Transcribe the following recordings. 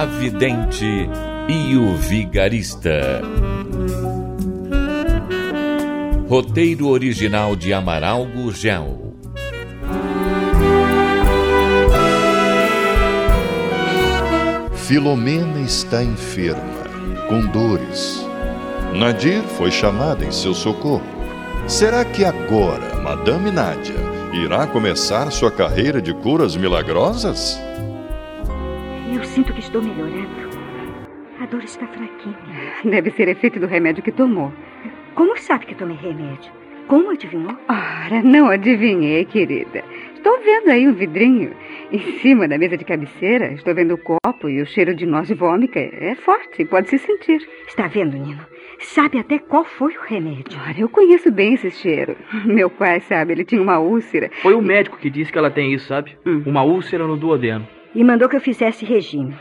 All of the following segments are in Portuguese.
A Vidente e o Vigarista. Roteiro original de Amaral Gurgel. Filomena está enferma, com dores. Nadir foi chamada em seu socorro. Será que agora Madame Nádia irá começar sua carreira de curas milagrosas? Eu sinto que estou melhorando. A dor está fraquinha. Deve ser efeito do remédio que tomou. Como sabe que tomei remédio? Como adivinhou? Ora, não adivinhei, querida. Estou vendo aí um vidrinho. Em cima da mesa de cabeceira, estou vendo o copo e o cheiro de noz de vômica é forte, pode se sentir. Está vendo, Nino? Sabe até qual foi o remédio. Ora, eu conheço bem esse cheiro. Meu pai sabe, ele tinha uma úlcera. Foi o médico que disse que ela tem isso, sabe? Hum. Uma úlcera no duodeno. E mandou que eu fizesse regime.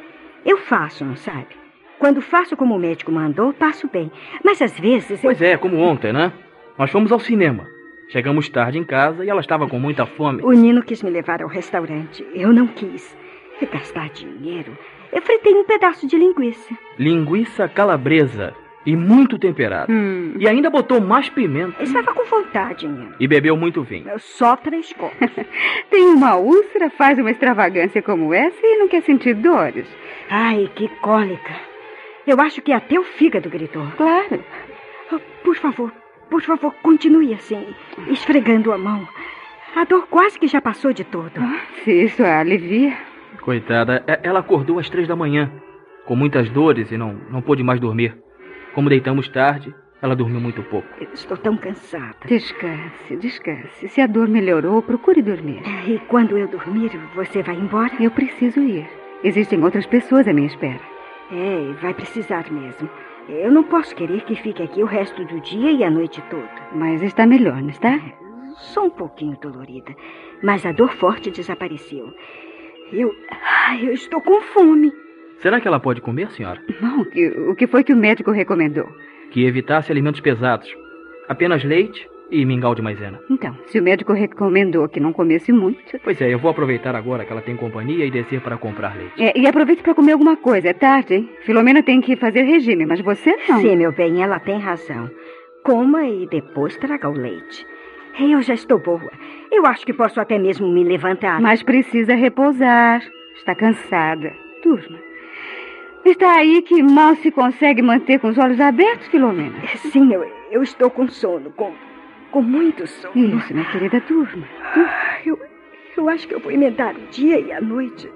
Eu faço, não sabe? Quando faço como o médico mandou, passo bem. Mas às vezes eu... Pois é, como ontem, né? Nós fomos ao cinema. Chegamos tarde em casa e ela estava com muita fome. O Nino quis me levar ao restaurante. Eu não quis. Gastar dinheiro. Eu fritei um pedaço de linguiça. Linguiça calabresa e muito temperada. Hum. E ainda botou mais pimenta. Estava com vontade, Nino. E bebeu muito vinho. Só três copos. Tem uma úlcera, faz uma extravagância como essa e não quer sentir dores. Ai, que cólica. Eu acho que até o fígado gritou. Claro. Oh, por favor, por favor, continue assim, esfregando a mão. A dor quase que já passou de todo. Ah, se isso a alivia. Coitada, e- ela acordou às três da manhã, com muitas dores e não, não pôde mais dormir. Como deitamos tarde, ela dormiu muito pouco. Estou tão cansada. Descanse, descanse. Se a dor melhorou, procure dormir. E quando eu dormir, você vai embora? Eu preciso ir. Existem outras pessoas à minha espera. É, vai precisar mesmo. Eu não posso querer que fique aqui o resto do dia e a noite toda. Mas está melhor, não está? Sou um pouquinho dolorida, mas a dor forte desapareceu. Eu. Ai, eu estou com fome. Será que ela pode comer, senhora? Não, o que, o que foi que o médico recomendou? Que evitasse alimentos pesados. Apenas leite e mingau de maisena. Então, se o médico recomendou que não comesse muito. Pois é, eu vou aproveitar agora que ela tem companhia e descer para comprar leite. É, e aproveite para comer alguma coisa, é tarde, hein? Filomena tem que fazer regime, mas você não. Sim, meu bem, ela tem razão. Coma e depois traga o leite. Eu já estou boa. Eu acho que posso até mesmo me levantar. Mas precisa repousar. Está cansada. Durma. Está aí que mal se consegue manter com os olhos abertos, Filomena. Sim, eu, eu estou com sono, com, com muito sono. Isso, minha querida, durma. Ah, Eu, eu acho que eu vou emendar o dia e a noite.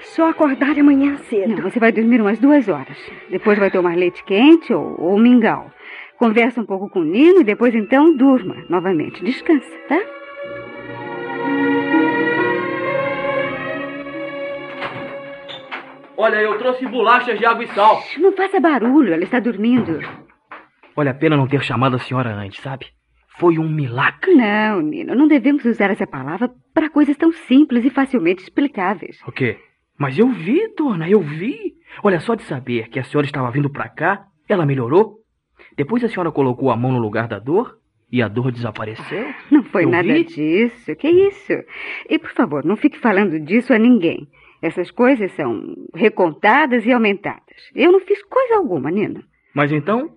Só acordar amanhã cedo. Não, você vai dormir umas duas horas. Depois vai tomar leite quente ou, ou mingau. Conversa um pouco com o Nino e depois então durma novamente. Descansa, tá? Olha, eu trouxe bolachas de água e sal. Não faça barulho, ela está dormindo. Olha a pena não ter chamado a senhora antes, sabe? Foi um milagre. Não, Nino, não devemos usar essa palavra para coisas tão simples e facilmente explicáveis. O quê? Mas eu vi, dona, eu vi. Olha, só de saber que a senhora estava vindo pra cá, ela melhorou. Depois a senhora colocou a mão no lugar da dor e a dor desapareceu. Não foi Eu nada vi. disso. Que isso? E por favor, não fique falando disso a ninguém. Essas coisas são recontadas e aumentadas. Eu não fiz coisa alguma, Nino. Mas então,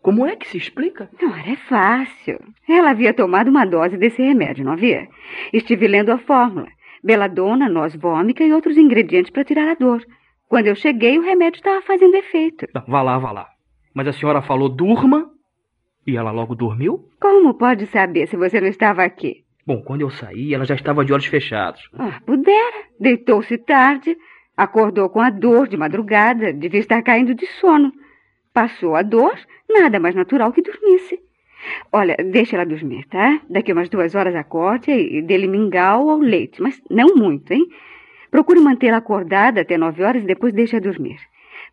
como é que se explica? Ora, é fácil. Ela havia tomado uma dose desse remédio, não havia? Estive lendo a fórmula. Beladona, noz vômica e outros ingredientes para tirar a dor. Quando eu cheguei, o remédio estava fazendo efeito. Não, vá lá, vá lá. Mas a senhora falou durma e ela logo dormiu? Como pode saber se você não estava aqui? Bom, quando eu saí, ela já estava de olhos fechados. Ah, pudera. Deitou-se tarde, acordou com a dor de madrugada, devia estar caindo de sono. Passou a dor, nada mais natural que dormisse. Olha, deixa ela dormir, tá? Daqui umas duas horas acorde e dê-lhe mingau ou leite, mas não muito, hein? Procure mantê-la acordada até nove horas e depois deixe-a dormir.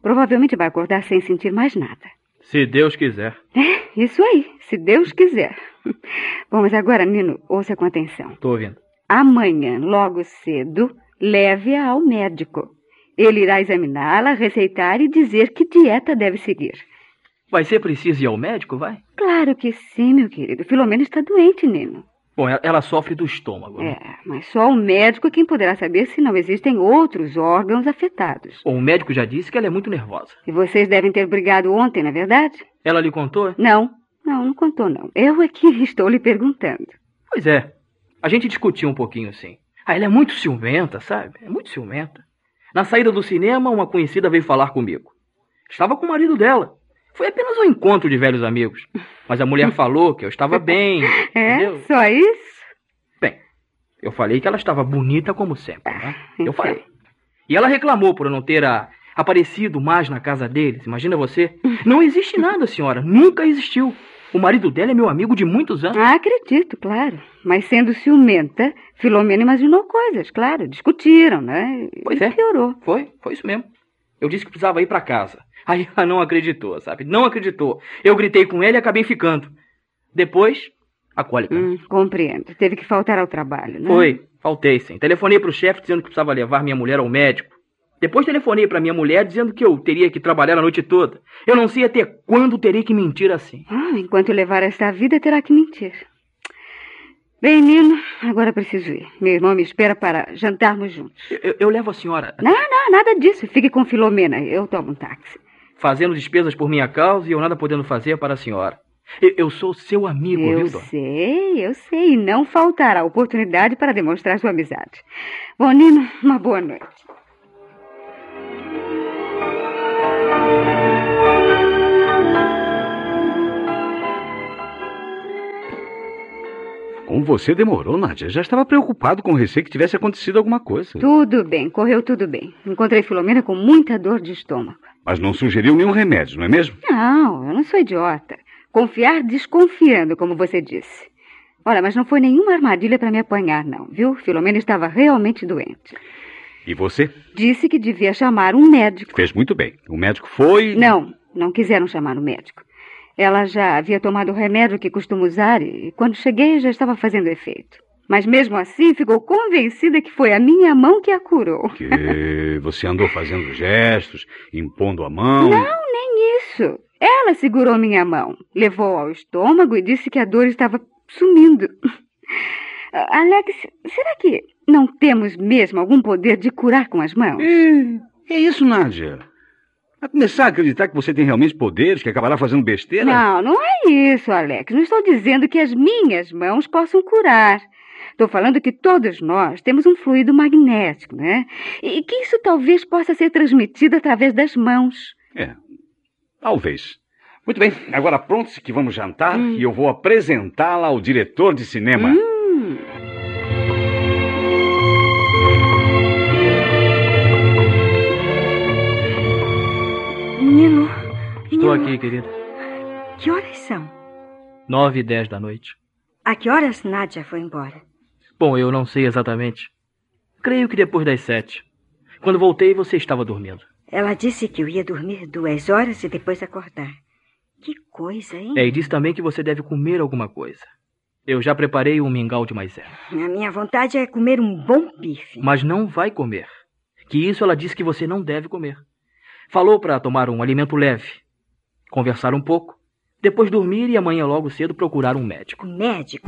Provavelmente vai acordar sem sentir mais nada. Se Deus quiser. É, isso aí, se Deus quiser. Bom, mas agora, Nino, ouça com atenção. Tô ouvindo. Amanhã, logo cedo, leve-a ao médico. Ele irá examiná-la, receitar e dizer que dieta deve seguir. Vai ser preciso ir ao médico, vai? Claro que sim, meu querido. Filomena está doente, Nino. Bom, ela- sofre do estômago. né? É, mas só o médico é quem poderá saber se não existem outros órgãos afetados. Bom, o médico já disse que ela é muito nervosa. E vocês devem ter brigado ontem, não é verdade? Ela lhe contou? Não, não, não contou, não. Eu é que estou lhe perguntando. Pois é. A gente discutiu um pouquinho, sim. Ah, ela é muito ciumenta, sabe? É muito ciumenta. Na saída do cinema, uma conhecida veio falar comigo. Estava com o marido dela. Foi apenas um encontro de velhos amigos. Mas a mulher falou que eu estava bem. É? entendeu? Só isso? Bem, eu falei que ela estava bonita como sempre, né? Eu então. falei. E ela reclamou por eu não ter a- aparecido mais na casa deles. Imagina você. Não existe nada, senhora. Nunca existiu. O marido dela é meu amigo de muitos anos. Ah, acredito, claro. Mas sendo ciumenta, Filomena imaginou coisas, claro. Discutiram, né? Pois e é. piorou. Foi, foi isso mesmo. Eu disse que precisava ir pra casa. Aí ela não acreditou, sabe? Não acreditou. Eu gritei com ela e acabei ficando. Depois, a cólica. Hum, compreendo. Teve que faltar ao trabalho, né? Foi, faltei sim. Telefonei pro chefe dizendo que precisava levar minha mulher ao médico. Depois telefonei pra minha mulher dizendo que eu teria que trabalhar a noite toda. Eu não sei até quando terei que mentir assim. Ah, enquanto levar esta vida, terá que mentir. Bem, Nino, agora preciso ir. Meu irmão me espera para jantarmos juntos. Eu- eu levo a senhora Não, não, nada disso. Fique com Filomena. Eu tomo um táxi. Fazendo despesas por minha causa e eu nada podendo fazer para a senhora. Eu, eu sou seu amigo, eu viu, dona? sei, eu sei. E não faltará oportunidade para demonstrar sua amizade. Bom, Nino, uma boa noite. Como você demorou, Nádia? Já estava preocupado com o receio que tivesse acontecido alguma coisa. Tudo bem, correu tudo bem. Encontrei Filomena com muita dor de estômago. Mas não sugeriu nenhum remédio, não é mesmo? Não, eu não sou idiota. Confiar desconfiando, como você disse. Olha, mas não foi nenhuma armadilha para me apanhar, não, viu? Filomena estava realmente doente. E você? Disse que devia chamar um médico. Fez muito bem. O médico foi. Não, não quiseram chamar o médico. Ela já havia tomado o remédio que costuma usar e quando cheguei já estava fazendo efeito. Mas mesmo assim ficou convencida que foi a minha mão que a curou. Que você andou fazendo gestos, impondo a mão. Não, nem isso. Ela segurou minha mão, levou ao estômago e disse que a dor estava sumindo. Ah, Alex, será que não temos mesmo algum poder de curar com as mãos? É, é isso, Nádia. Vai começar a acreditar que você tem realmente poderes, que acabará fazendo besteira? Não, não é isso, Alex. Não estou dizendo que as minhas mãos possam curar. Estou falando que todos nós temos um fluido magnético, né? E que isso talvez possa ser transmitido através das mãos. É, talvez. Muito bem, agora pronto que vamos jantar e eu vou apresentá-la ao diretor de cinema. Hum, Nino. Estou Nino, aqui, querida. Que horas são? Nove e dez da noite. A que horas Nádia foi embora? Bom, eu não sei exatamente. Creio que depois das sete. Quando voltei, você estava dormindo. Ela disse que eu ia dormir duas horas e depois acordar. Que coisa, hein? É, e disse também que você deve comer alguma coisa. Eu já preparei um mingau de maisena. A minha vontade é comer um bom bife. Mas não vai comer. Que isso ela disse que você não deve comer. Falou para tomar um alimento leve. Conversar um pouco. Depois dormir e amanhã logo cedo procurar um médico. Médico.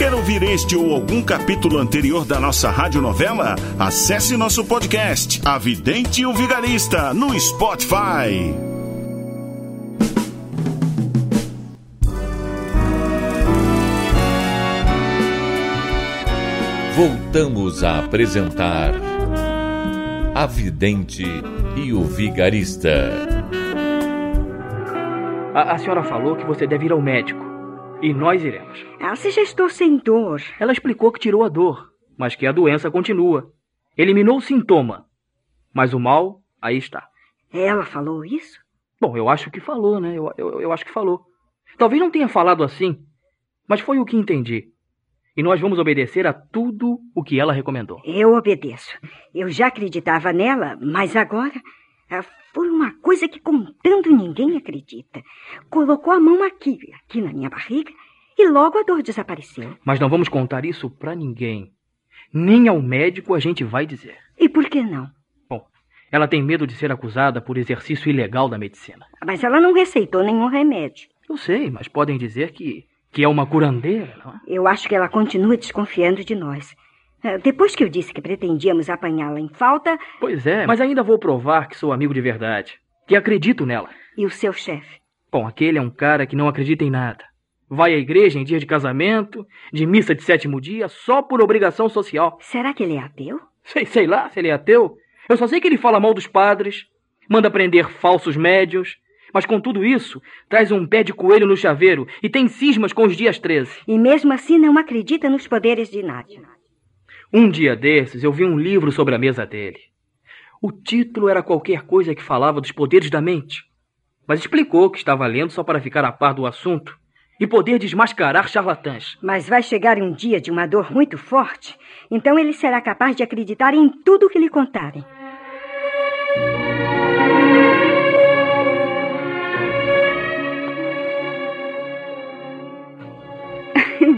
Quer ouvir este ou algum capítulo anterior da nossa radionovela? Acesse nosso podcast, A Vidente e o Vigarista, no Spotify. Voltamos a apresentar A Vidente e o Vigarista. A, a senhora falou que você deve ir ao médico. E nós iremos. Ah, você já estou sem dor. Ela explicou que tirou a dor, mas que a doença continua. Eliminou o sintoma. Mas o mal, aí está. Ela falou isso? Bom, eu acho que falou, né? Eu, eu, eu acho que falou. Talvez não tenha falado assim, mas foi o que entendi. E nós vamos obedecer a tudo o que ela recomendou. Eu obedeço. Eu já acreditava nela, mas agora. Uma coisa que contando ninguém acredita. Colocou a mão aqui, aqui na minha barriga, e logo a dor desapareceu. Mas não vamos contar isso pra ninguém. Nem ao médico a gente vai dizer. E por que não? Bom, ela tem medo de ser acusada por exercício ilegal da medicina. Mas ela não receitou nenhum remédio. Eu sei, mas podem dizer que, que é uma curandeira, não é? Eu acho que ela continua desconfiando de nós. Ah, Depois que eu disse que pretendíamos apanhá-la em falta, Pois é, mas ainda vou provar que sou amigo de verdade. Que acredito nela. e o seu chefe? Bom, aquele é um cara que não acredita em nada. Vai à igreja em dia de casamento, de missa de sétimo dia, só por obrigação social. Será que ele é ateu? Sei, sei lá se ele é ateu. Eu só sei que ele fala mal dos padres, manda prender falsos médios, mas com tudo isso, traz um pé de coelho no chaveiro e tem cismas com os dias 13. E mesmo assim não acredita nos poderes de Nádia. Um dia desses, eu vi um livro sobre a mesa dele. O título era qualquer coisa que falava dos poderes da mente, mas explicou que estava lendo só para ficar a par do assunto e poder desmascarar charlatãs. Mas vai chegar um dia de uma dor muito forte, então ele será capaz de acreditar em tudo que lhe contarem.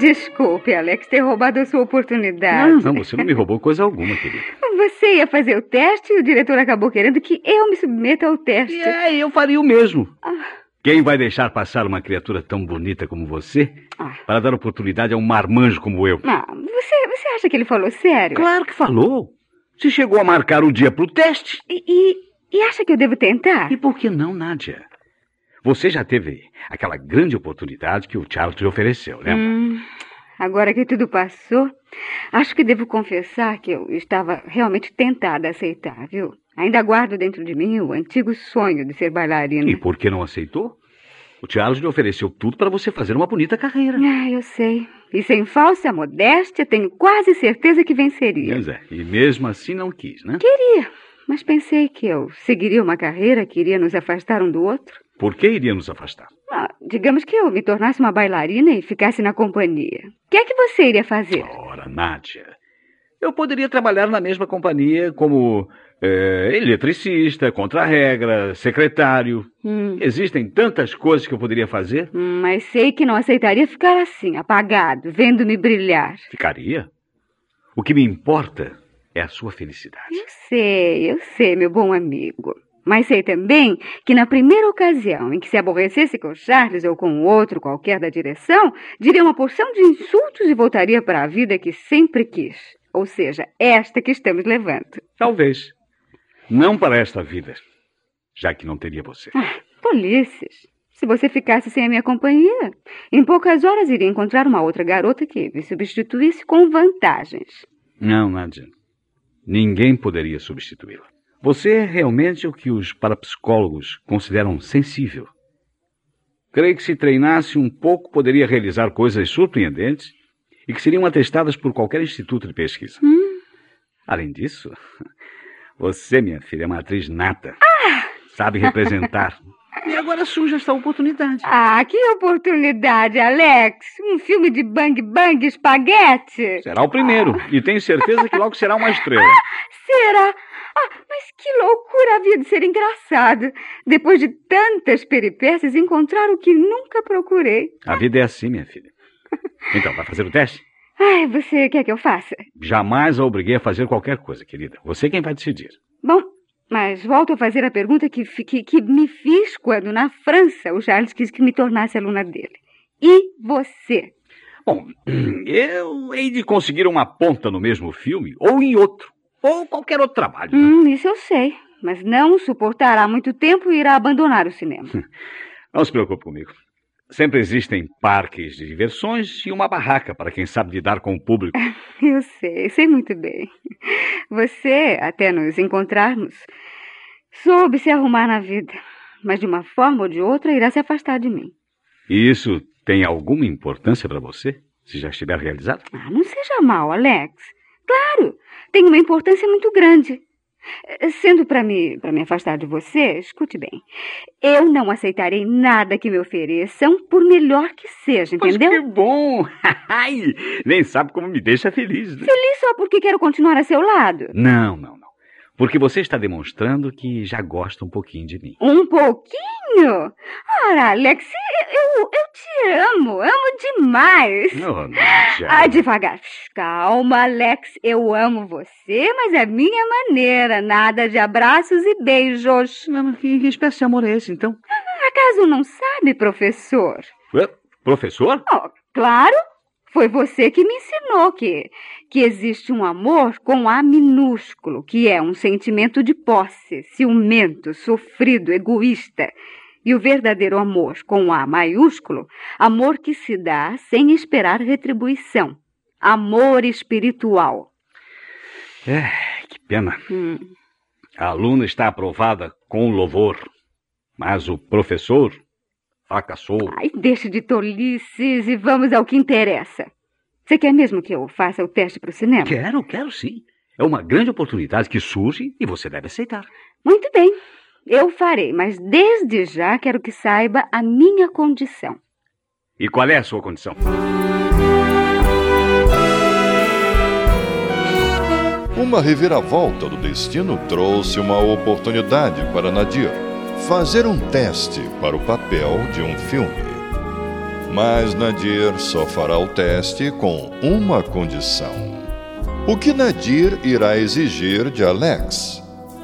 Desculpe, Alex, ter roubado a sua oportunidade. Não, não, você não me roubou coisa alguma, querida. Você ia fazer o teste e o diretor acabou querendo que eu me submeta ao teste. E é, eu faria o mesmo. Quem vai deixar passar uma criatura tão bonita como você Ah. para dar oportunidade a um marmanjo como eu? Ah, você, você acha que ele falou sério? Claro que falou. Se chegou a marcar o dia para o teste. E, e, e acha que eu devo tentar? E por que não, Nádia? Você já teve aquela grande oportunidade que o Charles lhe ofereceu, lembra? Hum, agora que tudo passou, acho que devo confessar que eu estava realmente tentada a aceitar, viu? Ainda guardo dentro de mim o antigo sonho de ser bailarina. E por que não aceitou? O Charles lhe ofereceu tudo para você fazer uma bonita carreira. Ah, eu sei. E sem falsa modéstia, tenho quase certeza que venceria. Pois é, e mesmo assim não quis, né? Queria, mas pensei que eu seguiria uma carreira que iria nos afastar um do outro. Por que iria nos afastar? Ah, digamos que eu me tornasse uma bailarina e ficasse na companhia. O que é que você iria fazer? Ora, Nádia, eu poderia trabalhar na mesma companhia como eh, eletricista, contra-regra, secretário. Hum, Existem tantas coisas que eu poderia fazer. hum, mas sei que não aceitaria ficar assim, apagado, vendo-me brilhar. Ficaria. O que me importa é a sua felicidade. Eu sei, eu sei, meu bom amigo. Mas sei também que na primeira ocasião em que se aborrecesse com Charles ou com outro qualquer da direção, diria uma porção de insultos e voltaria para a vida que sempre quis. Ou seja, esta que estamos levando. Talvez. Não para esta vida, já que não teria você. Tolices. Se você ficasse sem a minha companhia, em poucas horas iria encontrar uma outra garota que me substituísse com vantagens. Não, Nádia. Ninguém poderia substituí-la. Você é realmente o que os parapsicólogos consideram sensível. Creio que se treinasse um pouco poderia realizar coisas surpreendentes e que seriam atestadas por qualquer instituto de pesquisa. Além disso, você, minha filha, é uma atriz nata. Sabe representar. e agora surge esta oportunidade. Ah, que oportunidade, Alex! Um filme de bang bang espaguete! Será o primeiro. E tenho certeza que logo será uma estrela. Será? Ah, mas que loucura havia de ser engraçado. Depois de tantas peripécias, encontrar o que nunca procurei. A vida é assim, minha filha. Então, vai fazer o teste? Ai, você quer que eu faça? Jamais a obriguei a fazer qualquer coisa, querida. Você é quem vai decidir. Bom, mas volto a fazer a pergunta que, que, que me fiz quando, na França, o Charles quis que me tornasse aluna dele. E você? Bom, eu hei de conseguir uma ponta no mesmo filme ou em outro. Ou qualquer outro trabalho. né? Hum, isso eu sei. Mas não suportará muito tempo e irá abandonar o cinema. Não se preocupe comigo. Sempre existem parques de diversões e uma barraca para quem sabe lidar com o público. Eu sei, sei muito bem. Você, até nos encontrarmos, soube se arrumar na vida. mas de uma forma ou de outra irá se afastar de mim. E isso tem alguma importância para você? Se já estiver realizado? Ah, não seja mal, Alex. Claro, tem uma importância muito grande. Sendo para me, para me afastar de você, escute bem. Eu não aceitarei nada que me ofereçam, por melhor que seja, entendeu? Mas que bom! Nem sabe como me deixa feliz. Né? Feliz só porque quero continuar a seu lado? Não, não, não. Porque você está demonstrando que já gosta um pouquinho de mim. Um pouquinho? Ora, Alex, eu, eu te amo. Amo demais. Oh. Ah, devagar. Calma, Alex. Eu amo você, mas é minha maneira. Nada de abraços e beijos. Mas que, que espécie de amor é esse, então? Acaso não sabe, professor? Ué, professor? Oh, claro. Foi você que me ensinou que, que existe um amor com A minúsculo, que é um sentimento de posse, ciumento, sofrido, egoísta. E o verdadeiro amor com A maiúsculo, amor que se dá sem esperar retribuição. Amor espiritual. É, que pena. Hum. A aluna está aprovada com louvor, mas o professor fracassou. Ai, deixe de tolices e vamos ao que interessa. Você quer mesmo que eu faça o teste para o cinema? Quero, quero sim. É uma grande oportunidade que surge e você deve aceitar. Muito bem. Eu farei, mas desde já quero que saiba a minha condição. E qual é a sua condição? Uma reviravolta do destino trouxe uma oportunidade para Nadir fazer um teste para o papel de um filme. Mas Nadir só fará o teste com uma condição. O que Nadir irá exigir de Alex?